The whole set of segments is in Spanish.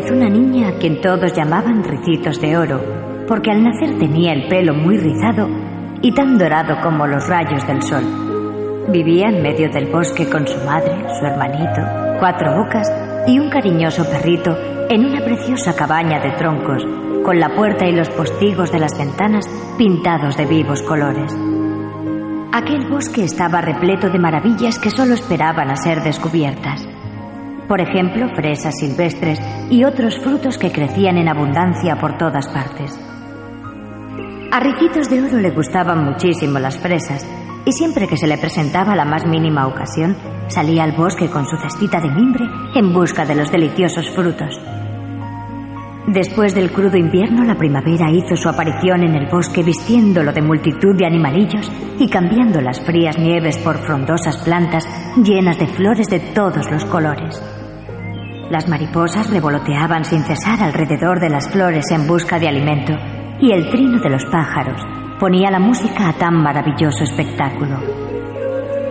vez una niña a quien todos llamaban Ricitos de Oro, porque al nacer tenía el pelo muy rizado y tan dorado como los rayos del sol. Vivía en medio del bosque con su madre, su hermanito, cuatro bocas y un cariñoso perrito en una preciosa cabaña de troncos, con la puerta y los postigos de las ventanas pintados de vivos colores. Aquel bosque estaba repleto de maravillas que solo esperaban a ser descubiertas. Por ejemplo, fresas silvestres y otros frutos que crecían en abundancia por todas partes. A Ricitos de Oro le gustaban muchísimo las fresas y siempre que se le presentaba la más mínima ocasión, salía al bosque con su cestita de mimbre en busca de los deliciosos frutos. Después del crudo invierno, la primavera hizo su aparición en el bosque vistiéndolo de multitud de animalillos y cambiando las frías nieves por frondosas plantas llenas de flores de todos los colores. Las mariposas revoloteaban sin cesar alrededor de las flores en busca de alimento y el trino de los pájaros ponía la música a tan maravilloso espectáculo.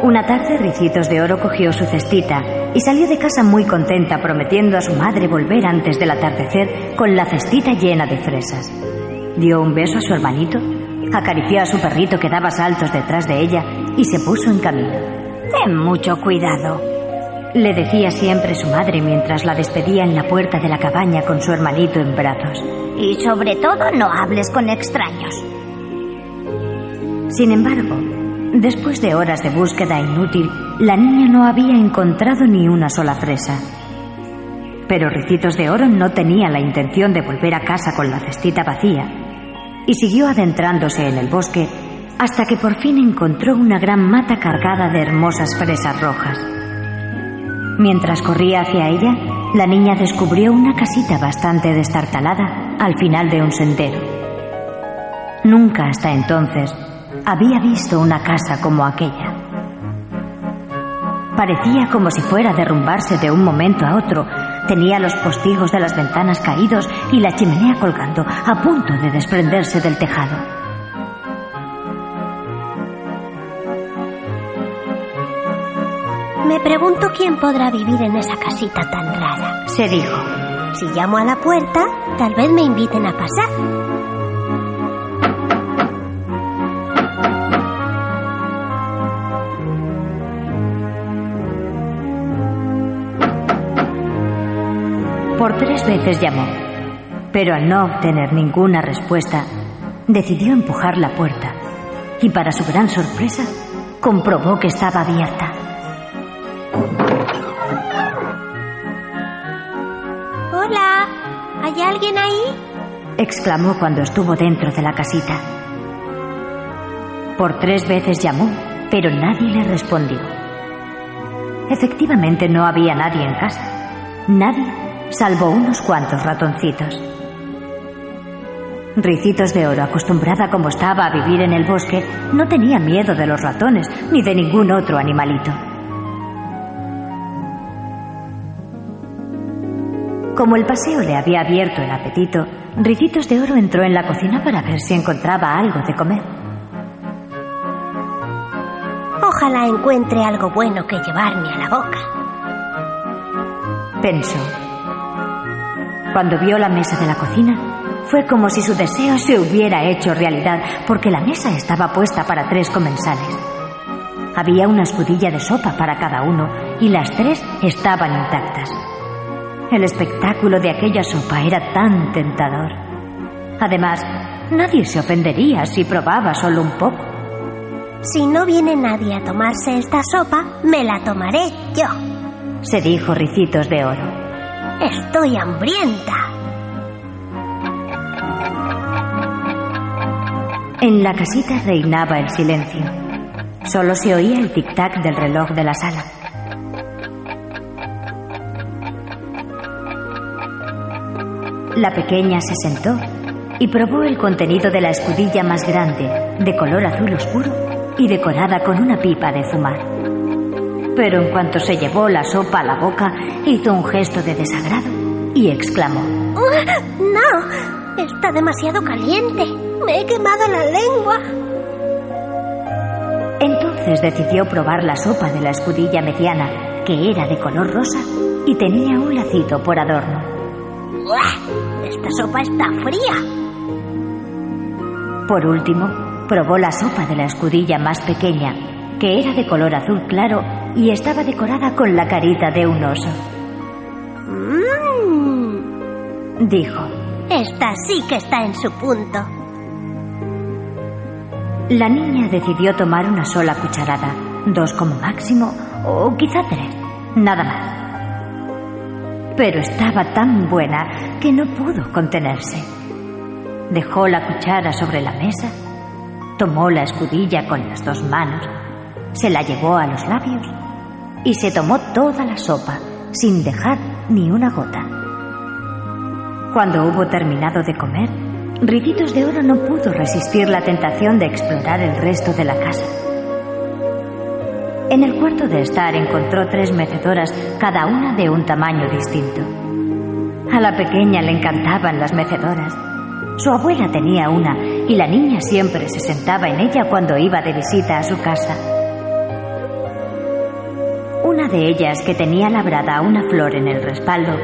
Una tarde Ricitos de Oro cogió su cestita y salió de casa muy contenta prometiendo a su madre volver antes del atardecer con la cestita llena de fresas. Dio un beso a su hermanito, acarició a su perrito que daba saltos detrás de ella y se puso en camino. Ten mucho cuidado, le decía siempre su madre mientras la despedía en la puerta de la cabaña con su hermanito en brazos. Y sobre todo no hables con extraños. Sin embargo, después de horas de búsqueda inútil, la niña no había encontrado ni una sola fresa. Pero Ricitos de Oro no tenía la intención de volver a casa con la cestita vacía y siguió adentrándose en el bosque hasta que por fin encontró una gran mata cargada de hermosas fresas rojas. Mientras corría hacia ella, la niña descubrió una casita bastante destartalada al final de un sendero. Nunca hasta entonces había visto una casa como aquella. Parecía como si fuera a derrumbarse de un momento a otro. Tenía los postigos de las ventanas caídos y la chimenea colgando, a punto de desprenderse del tejado. Me pregunto quién podrá vivir en esa casita tan rara. Se dijo. Si llamo a la puerta, tal vez me inviten a pasar. Por tres veces llamó, pero al no obtener ninguna respuesta, decidió empujar la puerta y para su gran sorpresa comprobó que estaba abierta. Alguien ahí? exclamó cuando estuvo dentro de la casita. Por tres veces llamó, pero nadie le respondió. Efectivamente no había nadie en casa. Nadie, salvo unos cuantos ratoncitos. Ricitos de Oro, acostumbrada como estaba a vivir en el bosque, no tenía miedo de los ratones ni de ningún otro animalito. Como el paseo le había abierto el apetito, Ricitos de Oro entró en la cocina para ver si encontraba algo de comer. Ojalá encuentre algo bueno que llevarme a la boca. Pensó. Cuando vio la mesa de la cocina, fue como si su deseo se hubiera hecho realidad, porque la mesa estaba puesta para tres comensales. Había una escudilla de sopa para cada uno y las tres estaban intactas. El espectáculo de aquella sopa era tan tentador. Además, nadie se ofendería si probaba solo un poco. Si no viene nadie a tomarse esta sopa, me la tomaré yo, se dijo Ricitos de Oro. Estoy hambrienta. En la casita reinaba el silencio. Solo se oía el tic-tac del reloj de la sala. La pequeña se sentó y probó el contenido de la escudilla más grande, de color azul oscuro y decorada con una pipa de fumar. Pero en cuanto se llevó la sopa a la boca, hizo un gesto de desagrado y exclamó: ¡No! Está demasiado caliente. Me he quemado la lengua. Entonces decidió probar la sopa de la escudilla mediana, que era de color rosa y tenía un lacito por adorno. Esta sopa está fría. Por último, probó la sopa de la escudilla más pequeña, que era de color azul claro y estaba decorada con la carita de un oso. Mmm. Dijo. Esta sí que está en su punto. La niña decidió tomar una sola cucharada, dos como máximo, o quizá tres, nada más. Pero estaba tan buena que no pudo contenerse. Dejó la cuchara sobre la mesa, tomó la escudilla con las dos manos, se la llevó a los labios y se tomó toda la sopa sin dejar ni una gota. Cuando hubo terminado de comer, Ricitos de Oro no pudo resistir la tentación de explorar el resto de la casa. En el cuarto de estar encontró tres mecedoras, cada una de un tamaño distinto. A la pequeña le encantaban las mecedoras. Su abuela tenía una y la niña siempre se sentaba en ella cuando iba de visita a su casa. Una de ellas, que tenía labrada una flor en el respaldo,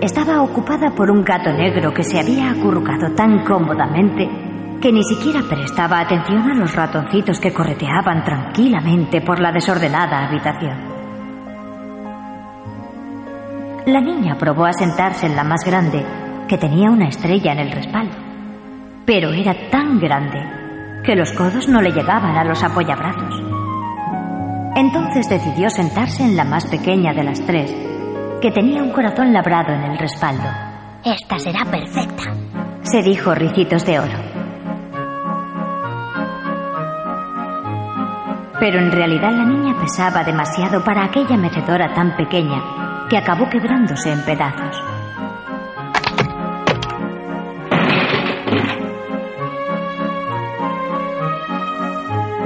estaba ocupada por un gato negro que se había acurrucado tan cómodamente que ni siquiera prestaba atención a los ratoncitos que correteaban tranquilamente por la desordenada habitación. La niña probó a sentarse en la más grande, que tenía una estrella en el respaldo, pero era tan grande que los codos no le llegaban a los apoyabrazos. Entonces decidió sentarse en la más pequeña de las tres que tenía un corazón labrado en el respaldo. Esta será perfecta, se dijo Ricitos de Oro. Pero en realidad la niña pesaba demasiado para aquella mecedora tan pequeña que acabó quebrándose en pedazos.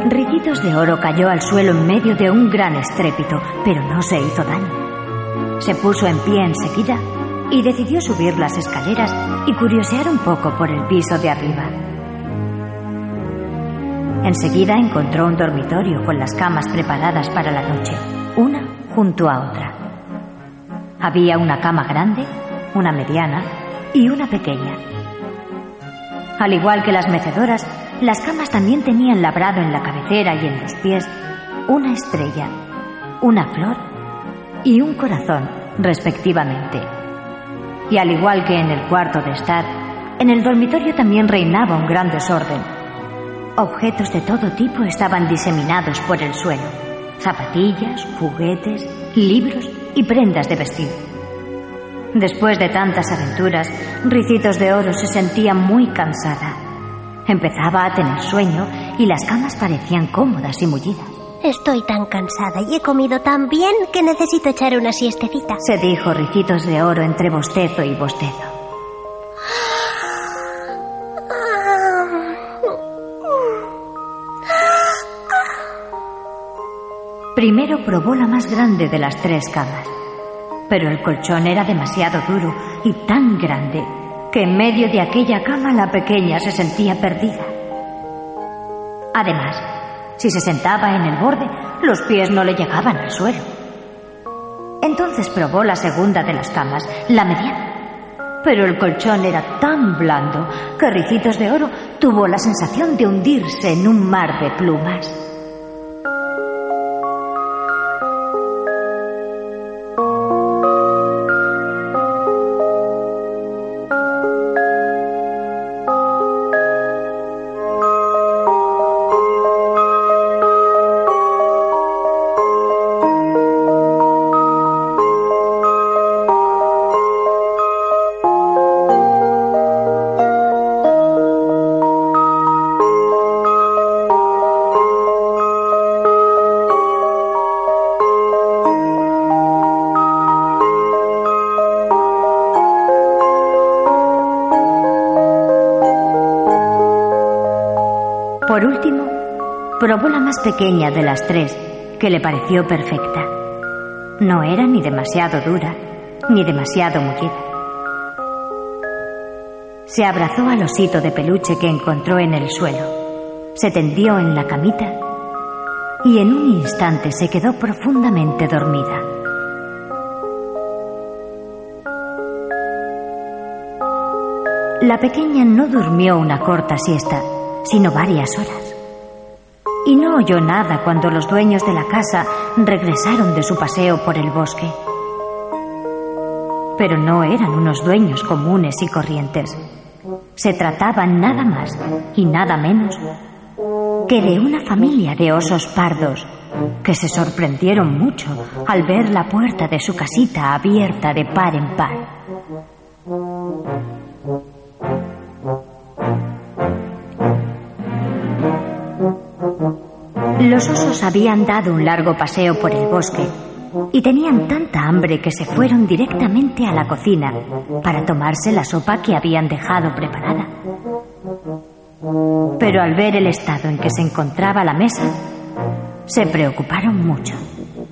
Ricitos de Oro cayó al suelo en medio de un gran estrépito, pero no se hizo daño. Se puso en pie enseguida y decidió subir las escaleras y curiosear un poco por el piso de arriba. Enseguida encontró un dormitorio con las camas preparadas para la noche, una junto a otra. Había una cama grande, una mediana y una pequeña. Al igual que las mecedoras, las camas también tenían labrado en la cabecera y en los pies una estrella, una flor y un corazón, respectivamente. Y al igual que en el cuarto de estar, en el dormitorio también reinaba un gran desorden. Objetos de todo tipo estaban diseminados por el suelo. Zapatillas, juguetes, libros y prendas de vestir. Después de tantas aventuras, Ricitos de Oro se sentía muy cansada. Empezaba a tener sueño y las camas parecían cómodas y mullidas. Estoy tan cansada y he comido tan bien que necesito echar una siestecita. Se dijo Ricitos de Oro entre bostezo y bostezo. Primero probó la más grande de las tres camas, pero el colchón era demasiado duro y tan grande que en medio de aquella cama la pequeña se sentía perdida. Además, si se sentaba en el borde, los pies no le llegaban al suelo. Entonces probó la segunda de las camas, la mediana. Pero el colchón era tan blando que Ricitos de Oro tuvo la sensación de hundirse en un mar de plumas. Probó la más pequeña de las tres, que le pareció perfecta. No era ni demasiado dura, ni demasiado mullida. Se abrazó al osito de peluche que encontró en el suelo, se tendió en la camita y en un instante se quedó profundamente dormida. La pequeña no durmió una corta siesta, sino varias horas. Y no oyó nada cuando los dueños de la casa regresaron de su paseo por el bosque. Pero no eran unos dueños comunes y corrientes. Se trataba nada más y nada menos que de una familia de osos pardos que se sorprendieron mucho al ver la puerta de su casita abierta de par en par. Los osos habían dado un largo paseo por el bosque y tenían tanta hambre que se fueron directamente a la cocina para tomarse la sopa que habían dejado preparada. Pero al ver el estado en que se encontraba la mesa, se preocuparon mucho.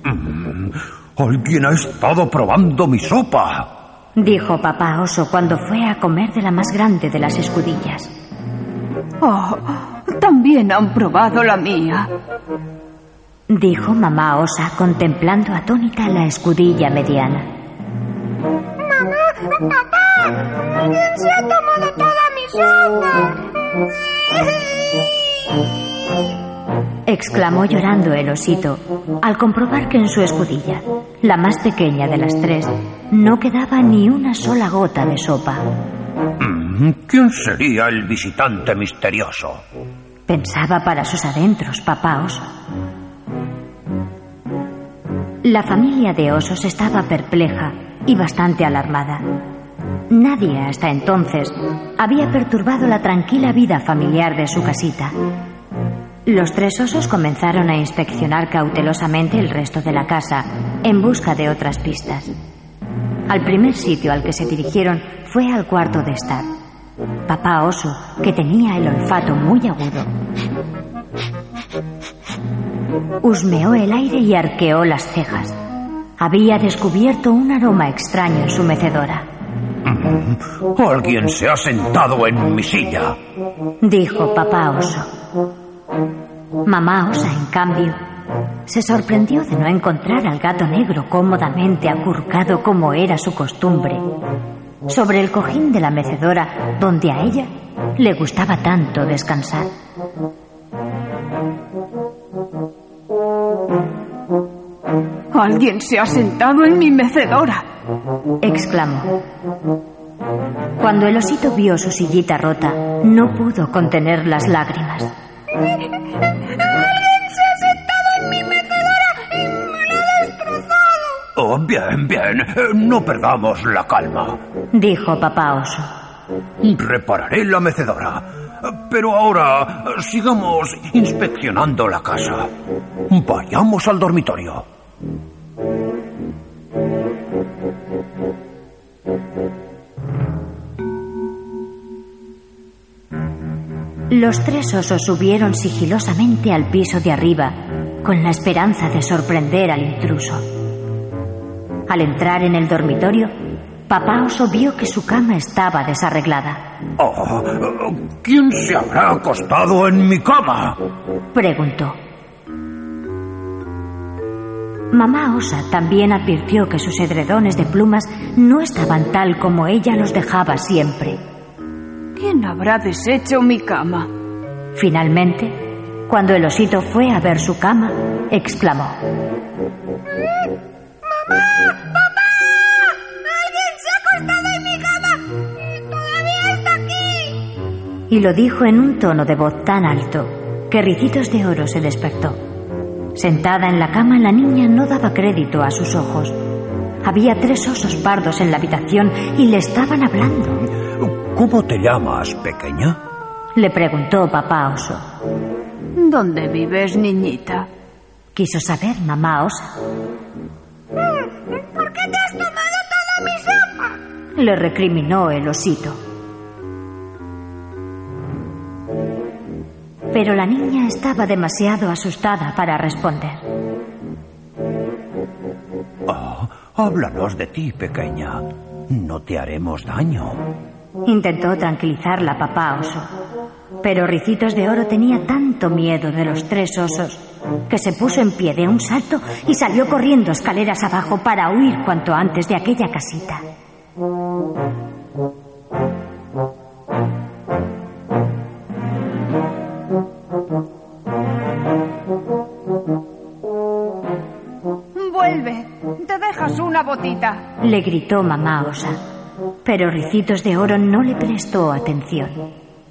Mm, alguien ha estado probando mi sopa, dijo papá oso cuando fue a comer de la más grande de las escudillas. Oh, también han probado la mía, dijo mamá osa contemplando atónita la escudilla mediana. Mamá, papá, alguien se ha tomado toda mi sopa exclamó llorando el osito al comprobar que en su escudilla, la más pequeña de las tres, no quedaba ni una sola gota de sopa. Mm, ¿Quién sería el visitante misterioso? Pensaba para sus adentros, papá oso. La familia de osos estaba perpleja y bastante alarmada. Nadie hasta entonces había perturbado la tranquila vida familiar de su casita. Los tres osos comenzaron a inspeccionar cautelosamente el resto de la casa en busca de otras pistas. Al primer sitio al que se dirigieron fue al cuarto de estar. Papá oso, que tenía el olfato muy agudo, husmeó el aire y arqueó las cejas. Había descubierto un aroma extraño en su mecedora. Mm, alguien se ha sentado en mi silla, dijo papá oso. Mamá Osa, en cambio, se sorprendió de no encontrar al gato negro cómodamente acurcado como era su costumbre, sobre el cojín de la mecedora donde a ella le gustaba tanto descansar. Alguien se ha sentado en mi mecedora, exclamó. Cuando el osito vio su sillita rota, no pudo contener las lágrimas. Oh, bien, bien. No perdamos la calma. Dijo papá oso. Repararé la mecedora. Pero ahora sigamos inspeccionando la casa. Vayamos al dormitorio. Los tres osos subieron sigilosamente al piso de arriba, con la esperanza de sorprender al intruso. Al entrar en el dormitorio, papá oso vio que su cama estaba desarreglada. Oh, ¿Quién se habrá acostado en mi cama? preguntó. Mamá Osa también advirtió que sus edredones de plumas no estaban tal como ella los dejaba siempre. ¿Quién habrá deshecho mi cama? Finalmente, cuando el osito fue a ver su cama, exclamó. ¡Mamá! ¡Papá! ¡Alguien se ha acostado en mi cama! ¡Y todavía está aquí! Y lo dijo en un tono de voz tan alto que Ricitos de Oro se despertó. Sentada en la cama, la niña no daba crédito a sus ojos. Había tres osos pardos en la habitación y le estaban hablando. ¿Cómo te llamas, pequeña? Le preguntó papá oso. ¿Dónde vives, niñita? Quiso saber mamá osa. Le recriminó el osito. Pero la niña estaba demasiado asustada para responder. Oh, háblanos de ti, pequeña. No te haremos daño. Intentó tranquilizarla papá oso. Pero Ricitos de Oro tenía tanto miedo de los tres osos que se puso en pie de un salto y salió corriendo escaleras abajo para huir cuanto antes de aquella casita. Vuelve, te dejas una botita. Le gritó mamá Osa, pero Ricitos de Oro no le prestó atención.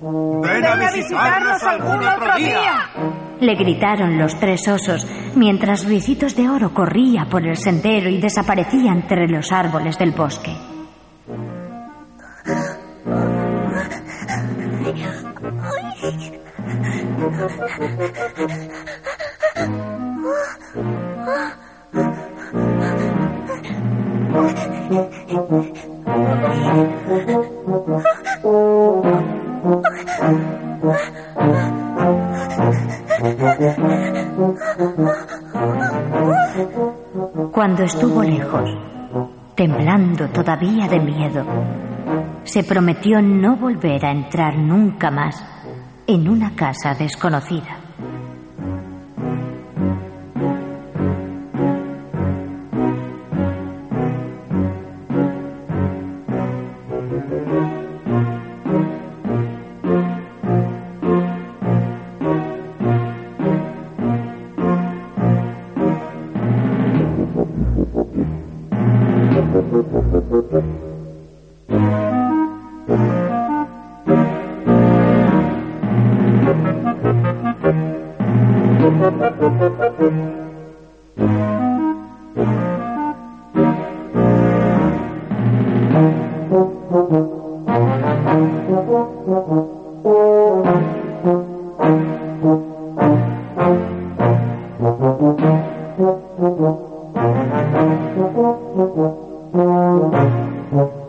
Ven a visitarnos algún otro día. Le gritaron los tres osos mientras Ricitos de Oro corría por el sendero y desaparecía entre los árboles del bosque. Cuando estuvo lejos, temblando todavía de miedo, se prometió no volver a entrar nunca más en una casa desconocida. Thank you.